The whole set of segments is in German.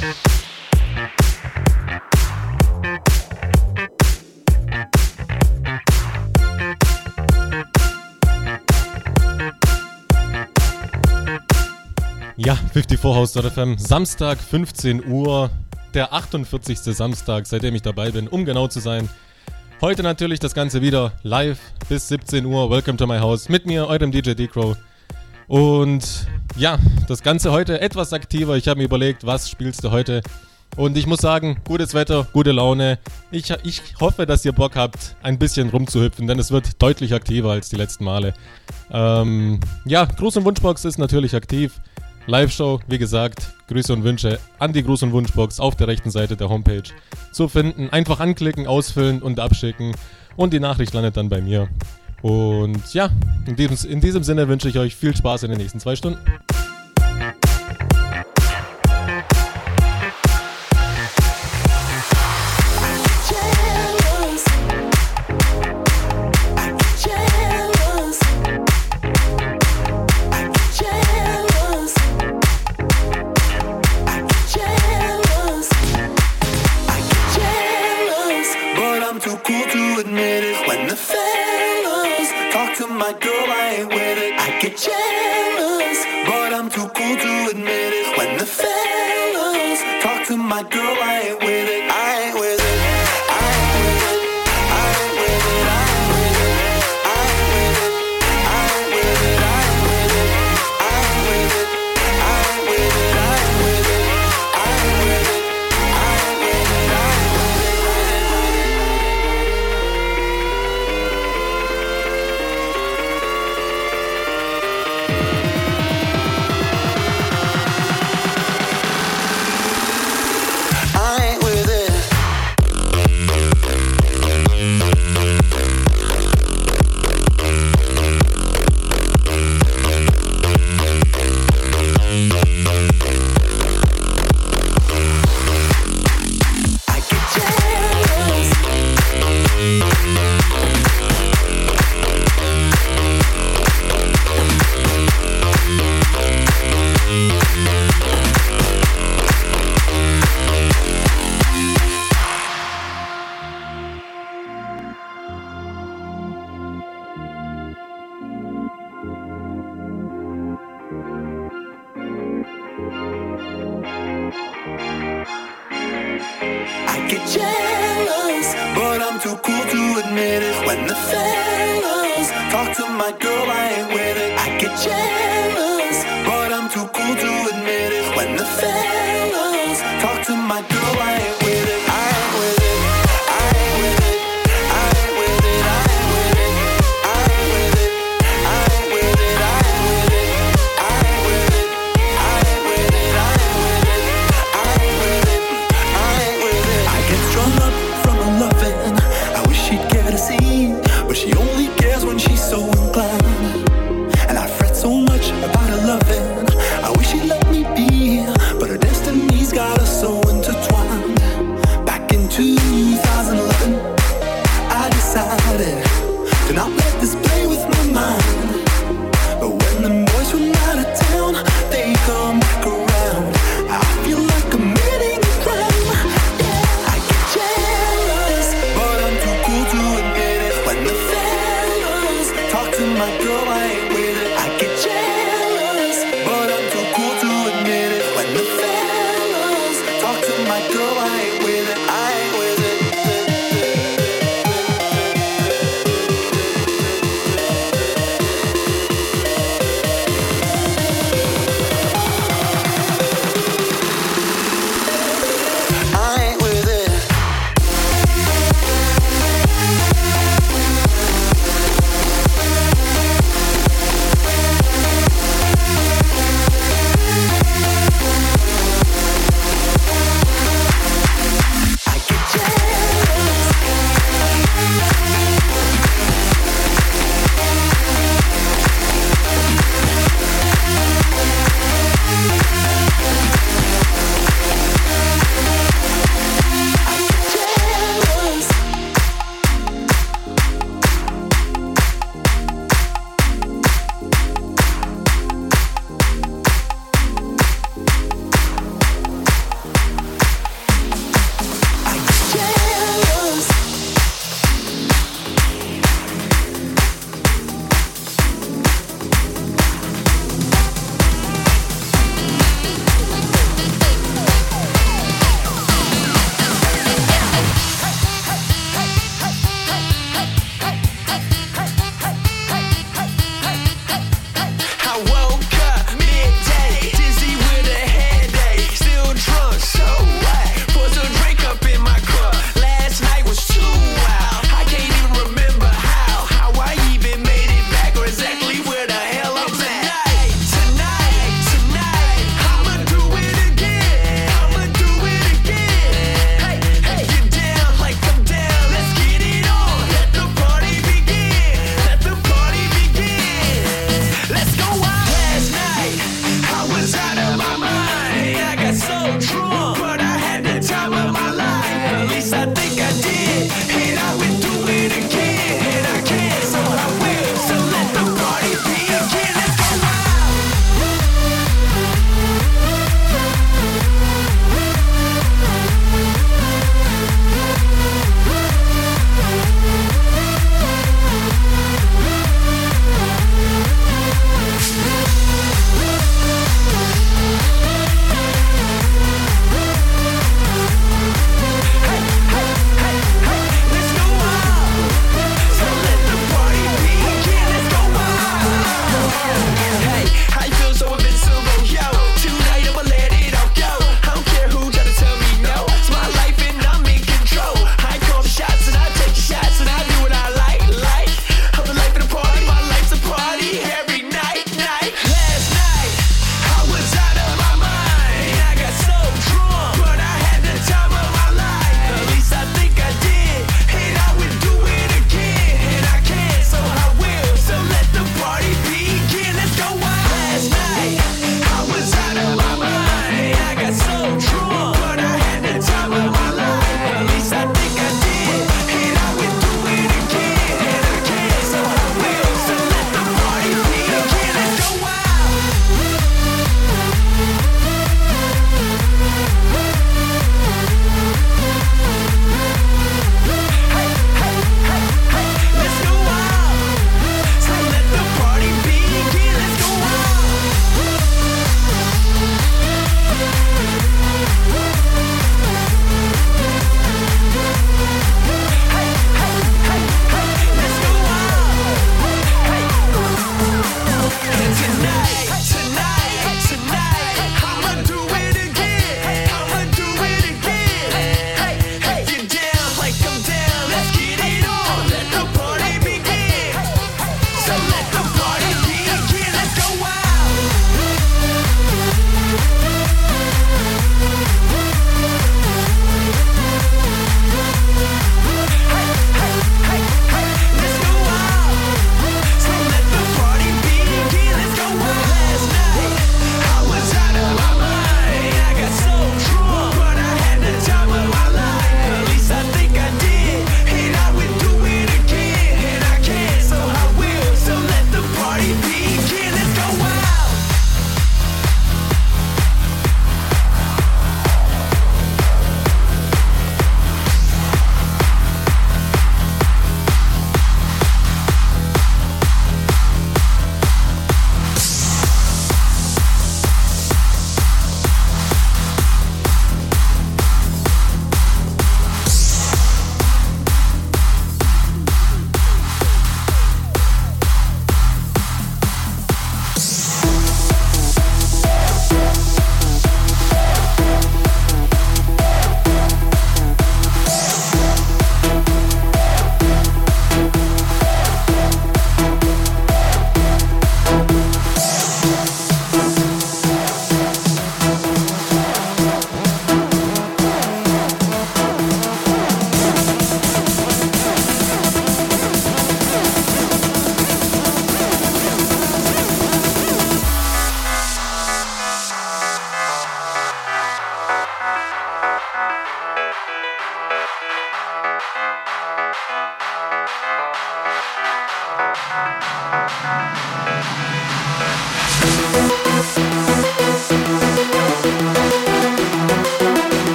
Ja, 54 House.fm, Samstag 15 Uhr, der 48. Samstag, seitdem ich dabei bin, um genau zu sein. Heute natürlich das Ganze wieder live bis 17 Uhr. Welcome to my house mit mir, eurem DJ D-Crow. Und ja, das Ganze heute etwas aktiver. Ich habe mir überlegt, was spielst du heute? Und ich muss sagen, gutes Wetter, gute Laune. Ich, ich hoffe, dass ihr Bock habt, ein bisschen rumzuhüpfen, denn es wird deutlich aktiver als die letzten Male. Ähm, ja, Gruß- und Wunschbox ist natürlich aktiv. Live-Show, wie gesagt, Grüße und Wünsche an die Gruß- und Wunschbox auf der rechten Seite der Homepage zu finden. Einfach anklicken, ausfüllen und abschicken und die Nachricht landet dann bei mir. Und ja, in diesem, in diesem Sinne wünsche ich euch viel Spaß in den nächsten zwei Stunden.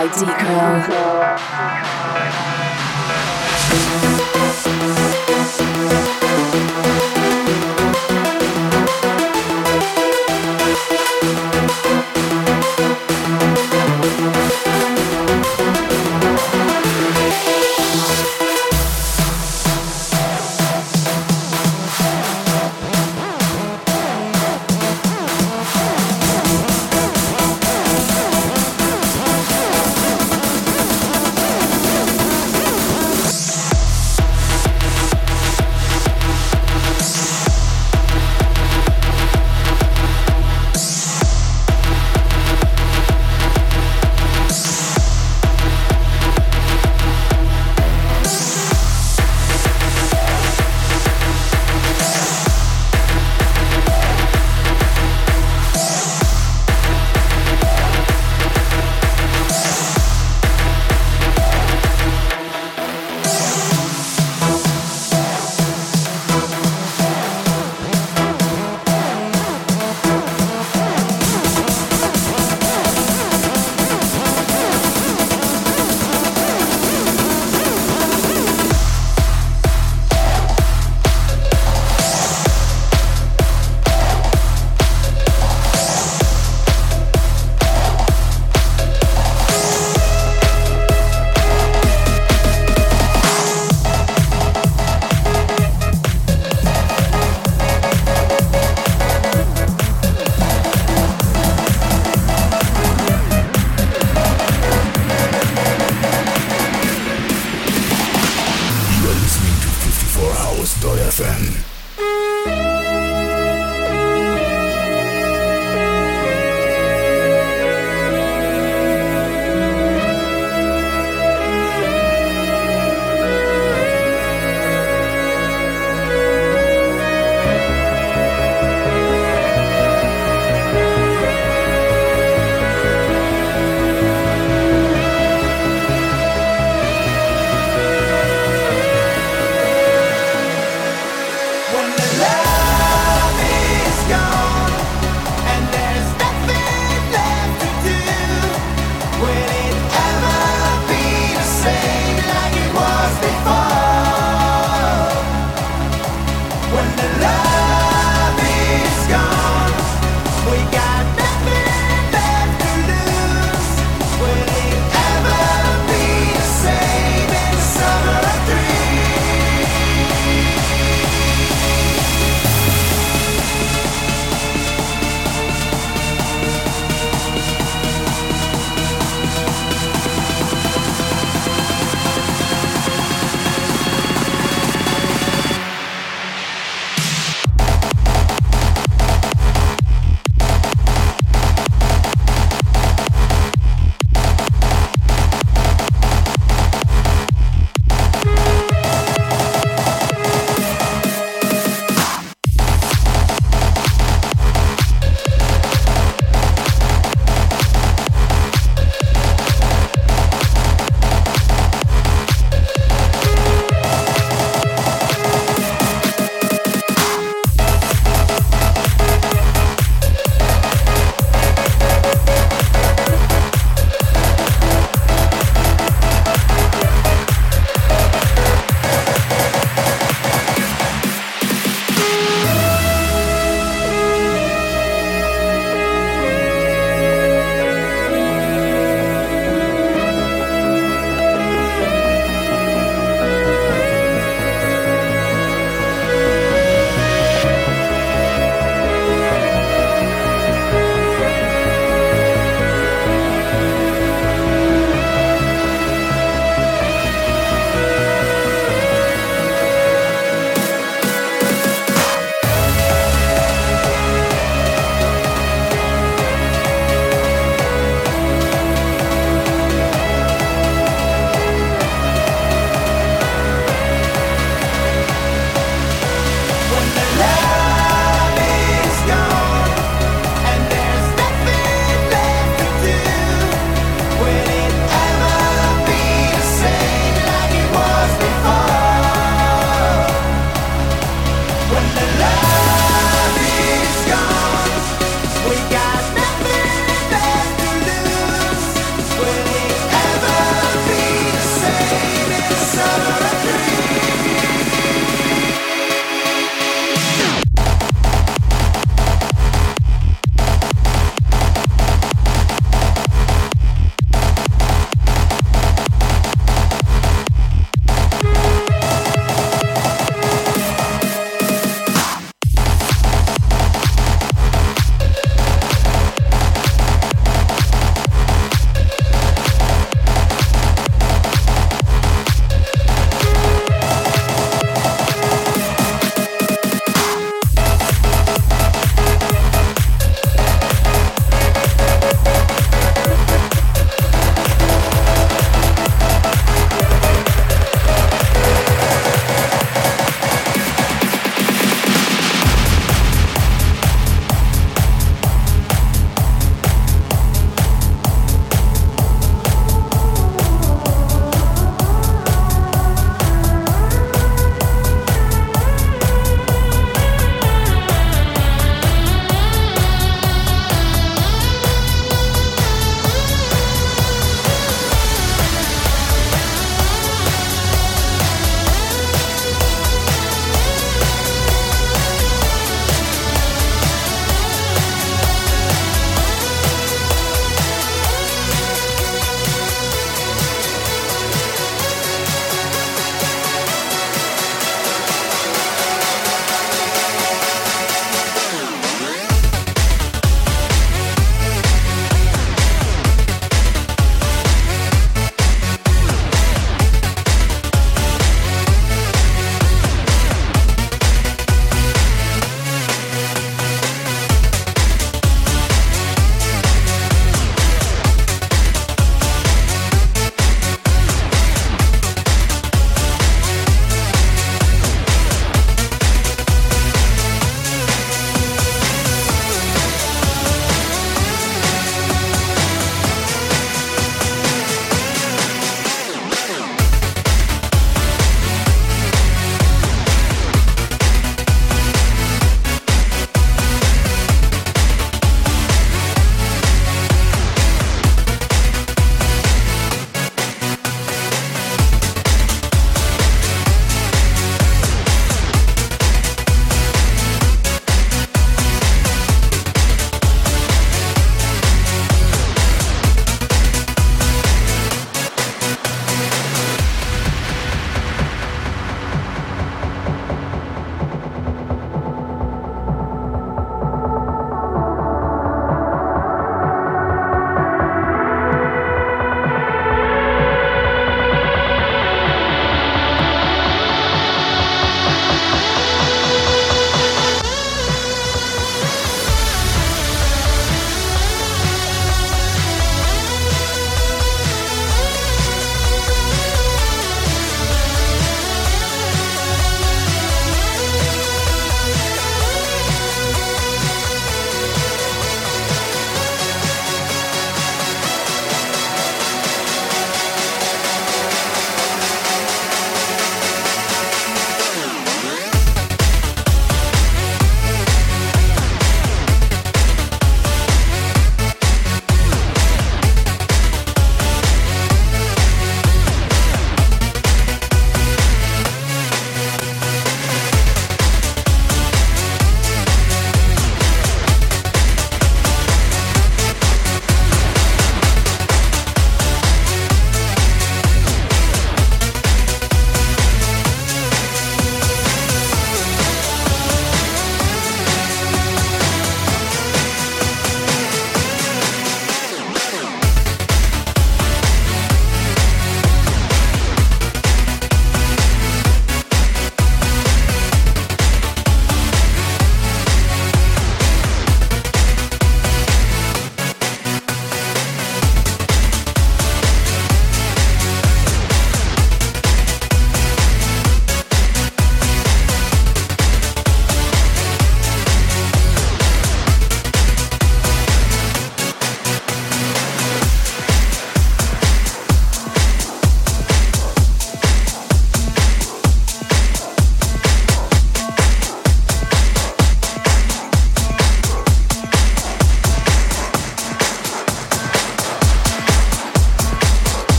By Deco.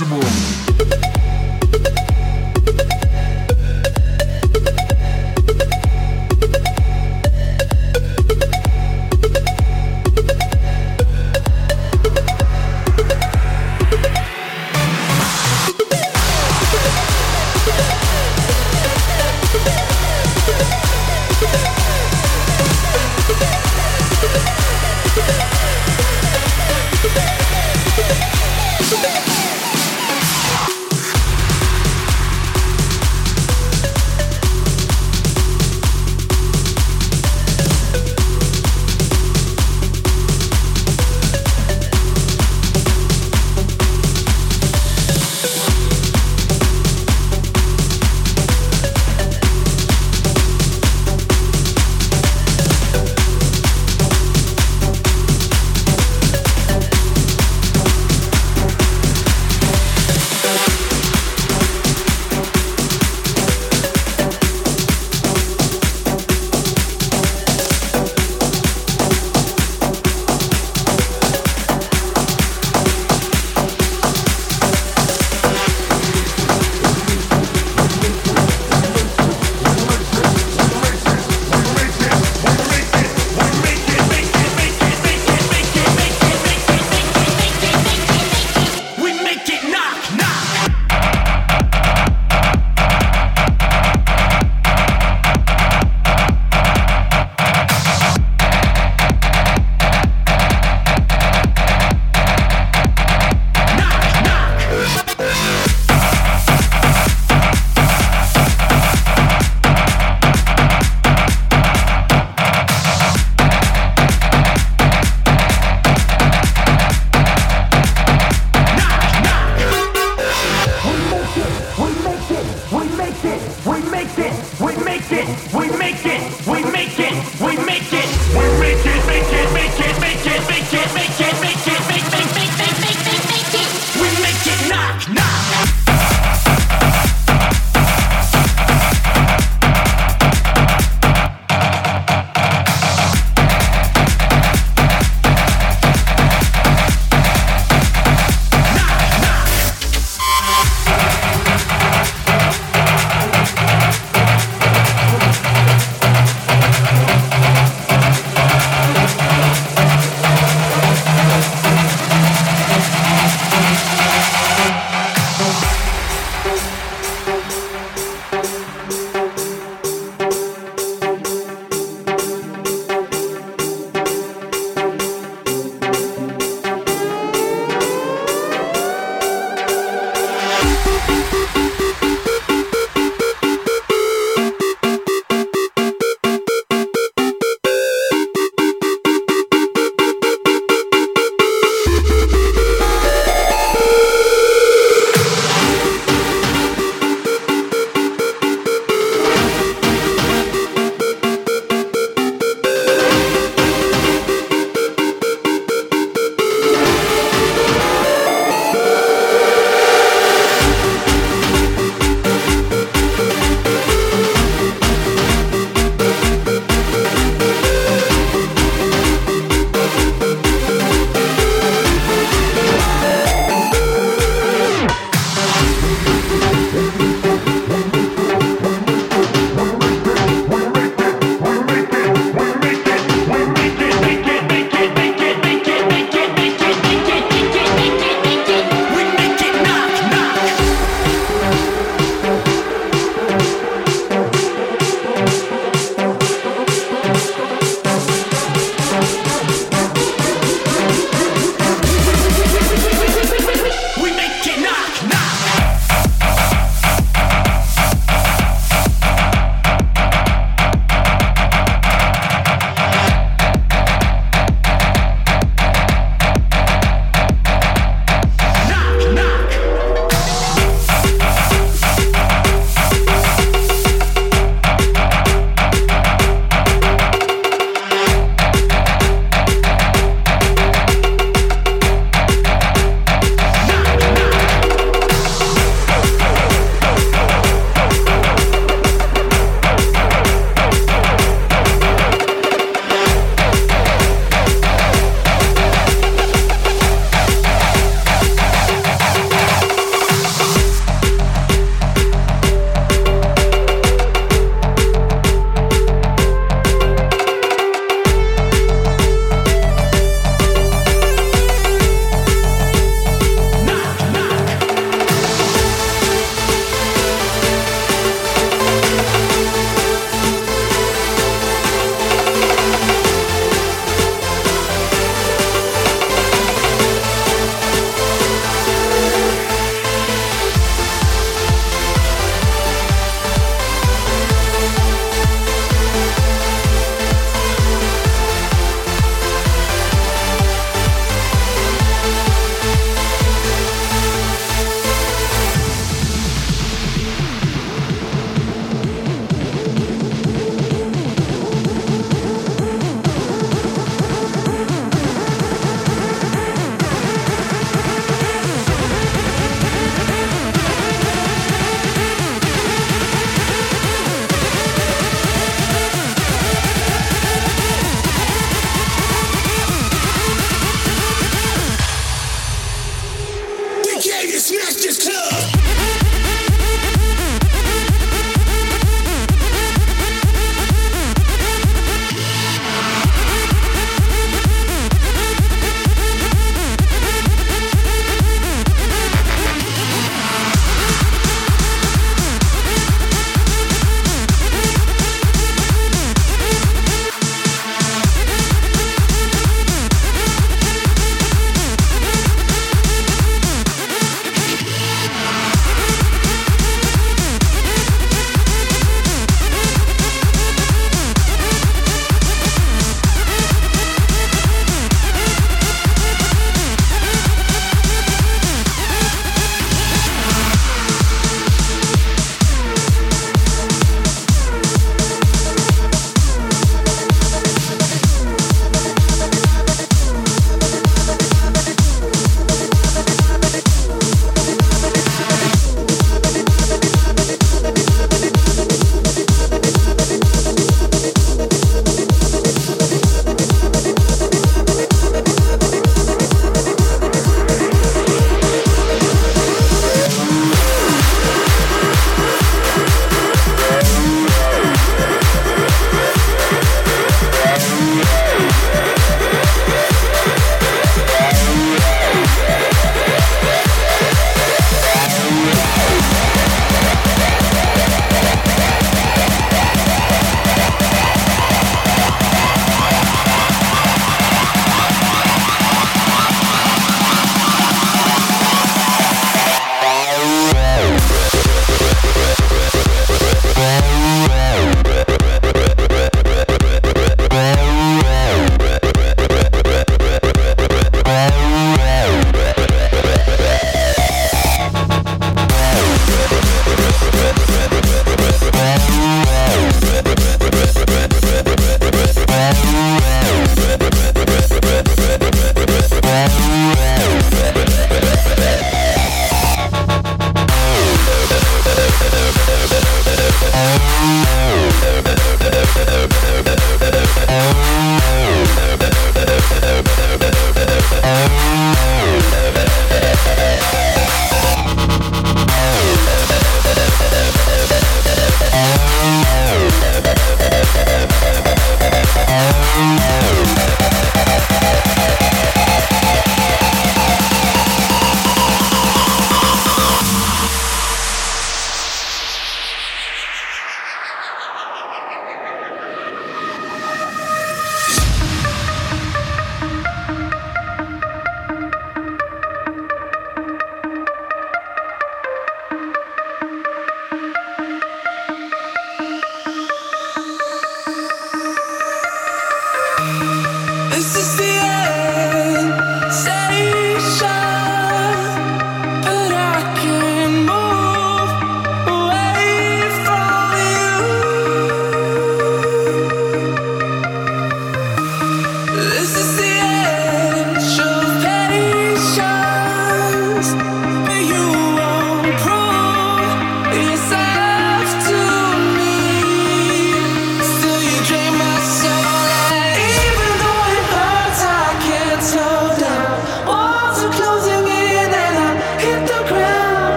maximum.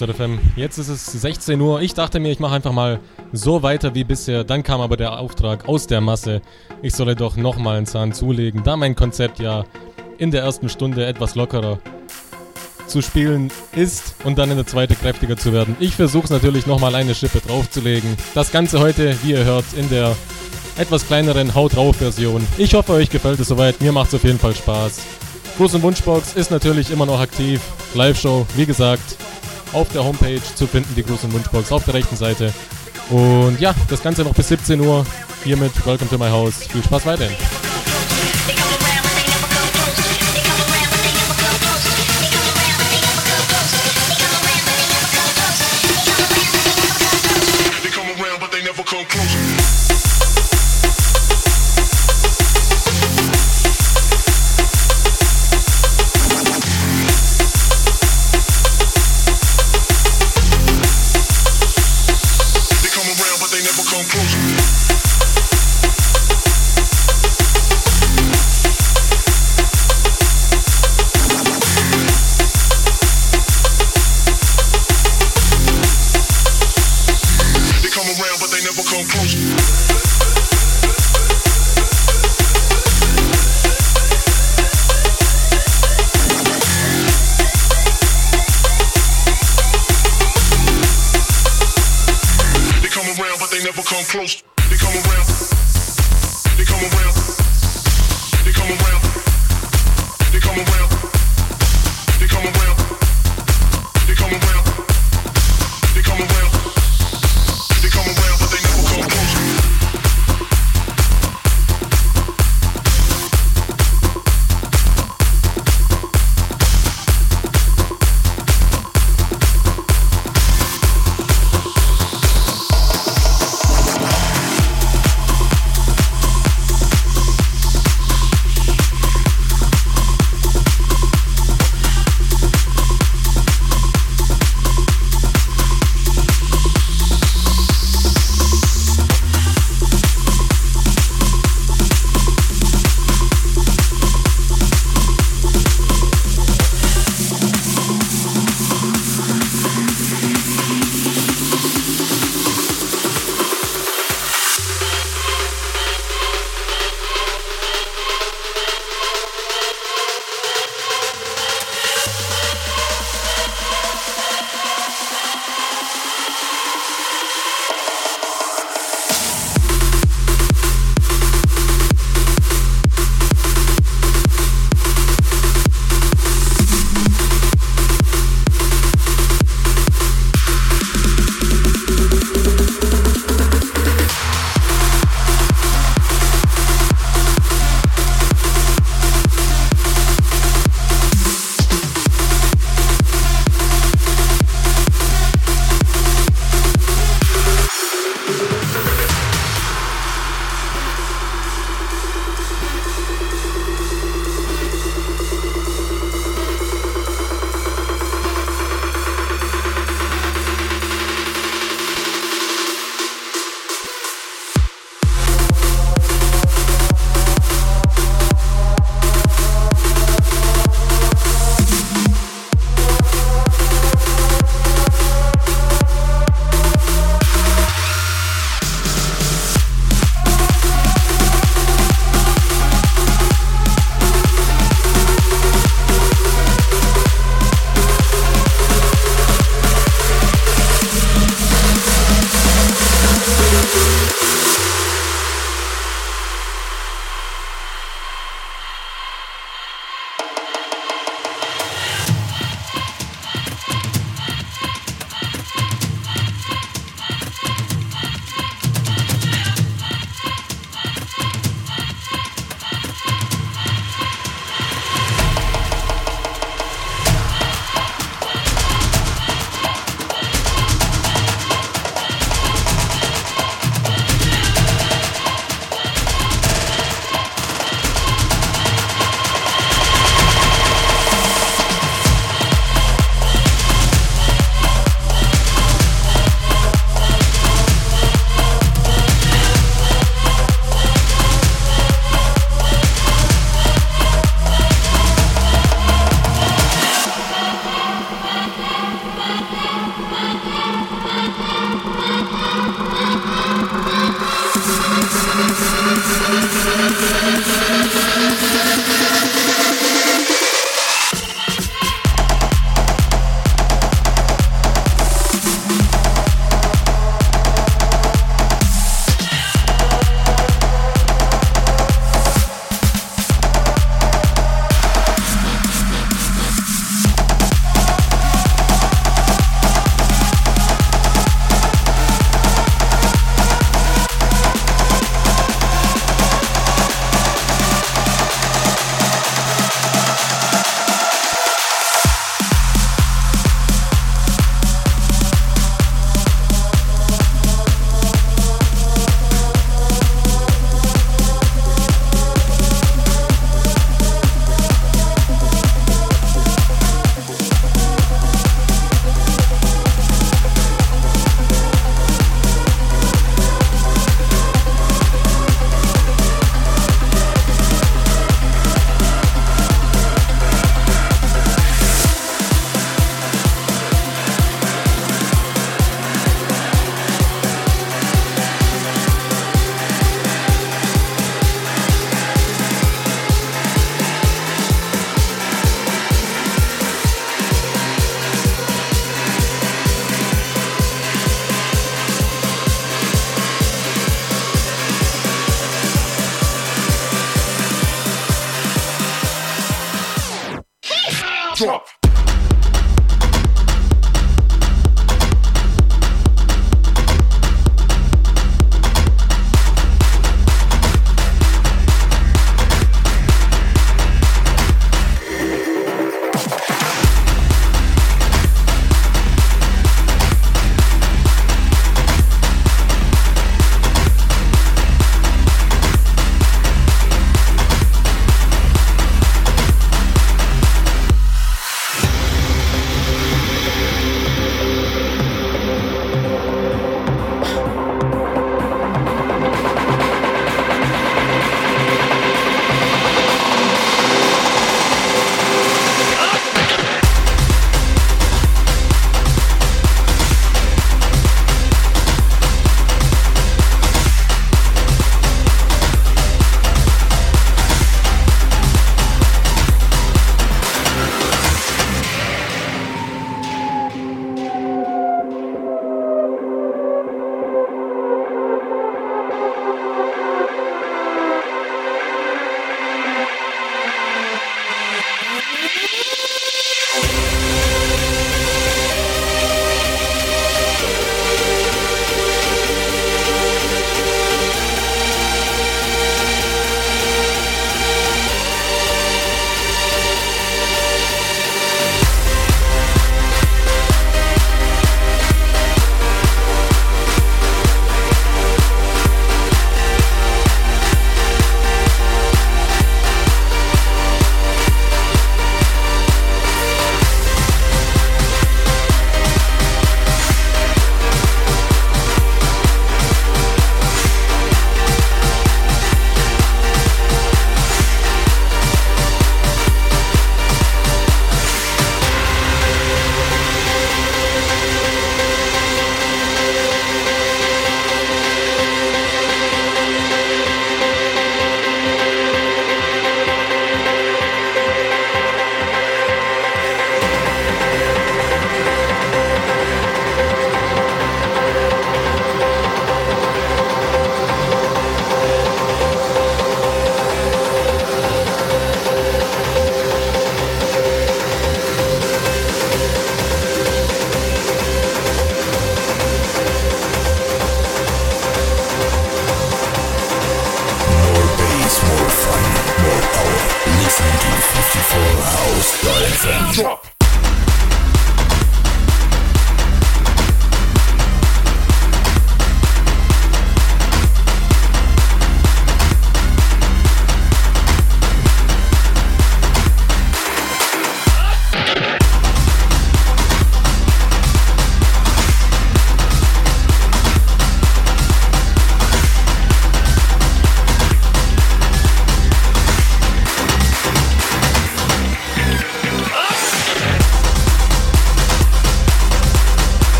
54 House FM. Jetzt ist es 16 Uhr. Ich dachte mir, ich mache einfach mal so weiter wie bisher. Dann kam aber der Auftrag aus der Masse. Ich solle doch nochmal einen Zahn zulegen, da mein Konzept ja in der ersten Stunde etwas lockerer zu spielen ist und dann in der zweiten kräftiger zu werden. Ich versuche es natürlich nochmal eine Schippe draufzulegen. Das Ganze heute, wie ihr hört, in der etwas kleineren Haut drauf Version. Ich hoffe, euch gefällt es soweit. Mir macht es auf jeden Fall Spaß. Gruß und Wunschbox ist natürlich immer noch aktiv. Live-Show, wie gesagt, auf der Homepage zu finden, die und Wunschbox auf der rechten Seite. Und ja, das Ganze noch bis 17 Uhr. Hiermit Welcome to my house. Viel Spaß weiterhin. close.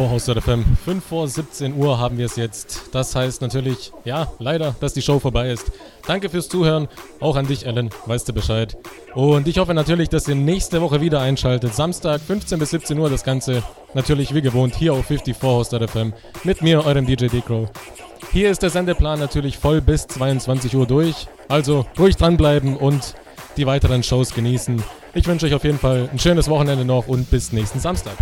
Ja, 54 House FM. 5 vor 17 Uhr haben wir es jetzt. Das heißt natürlich, ja, leider, dass die Show vorbei ist. Danke fürs Zuhören. Auch an dich, Ellen. Weißt du Bescheid. Und ich hoffe natürlich, dass ihr nächste Woche wieder einschaltet. Samstag, 15 bis 17 Uhr das Ganze. Natürlich wie gewohnt hier auf 54 House FM. Mit mir, eurem DJ Decro. Hier ist der Sendeplan natürlich voll bis 22 Uhr durch. Also ruhig dranbleiben und die weiteren Shows genießen. Ich wünsche euch auf jeden Fall ein schönes Wochenende noch und bis nächsten Samstag.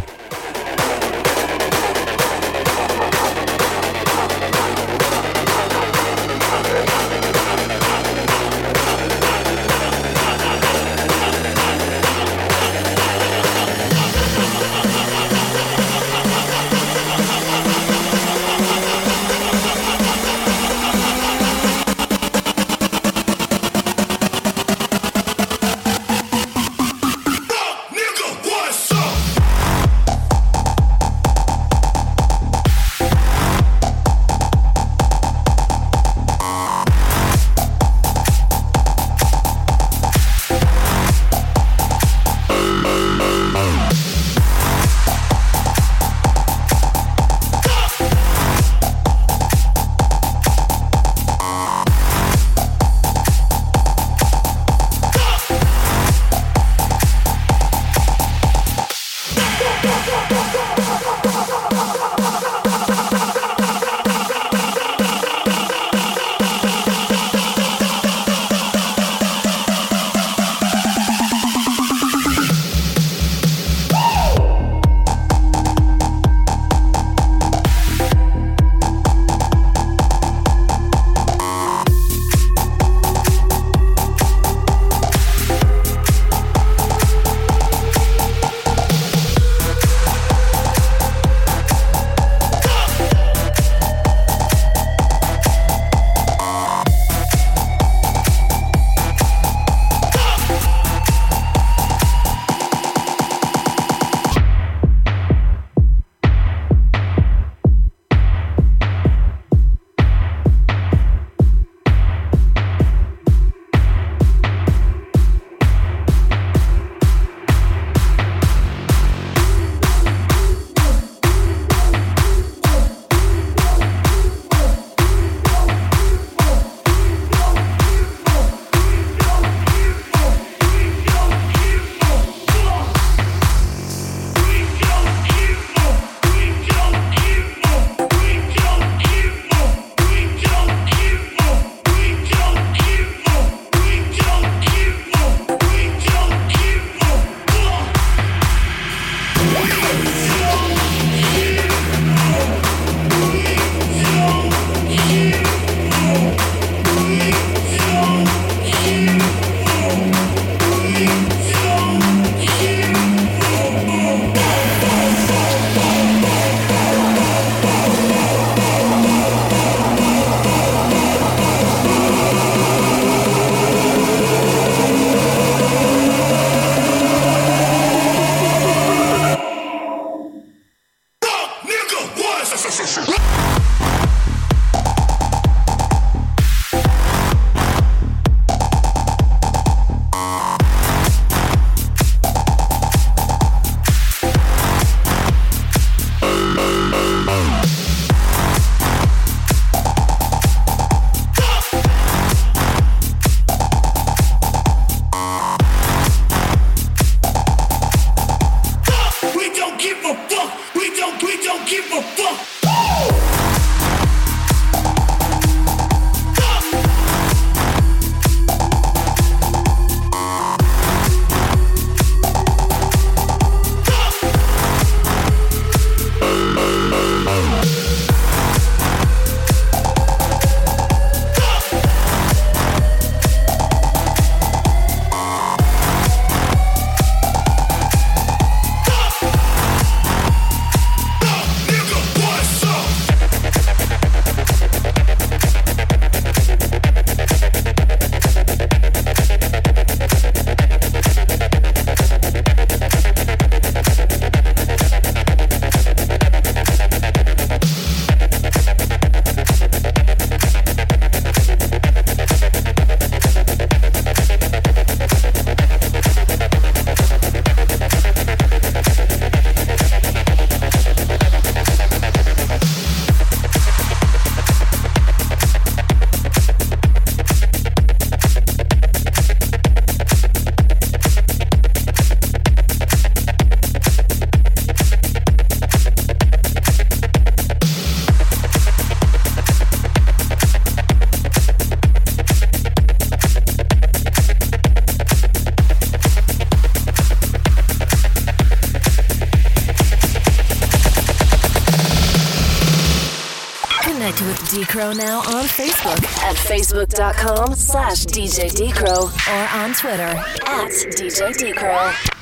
Decro now on Facebook. At facebook.com slash DJ Decro or on Twitter. At DJ Decro.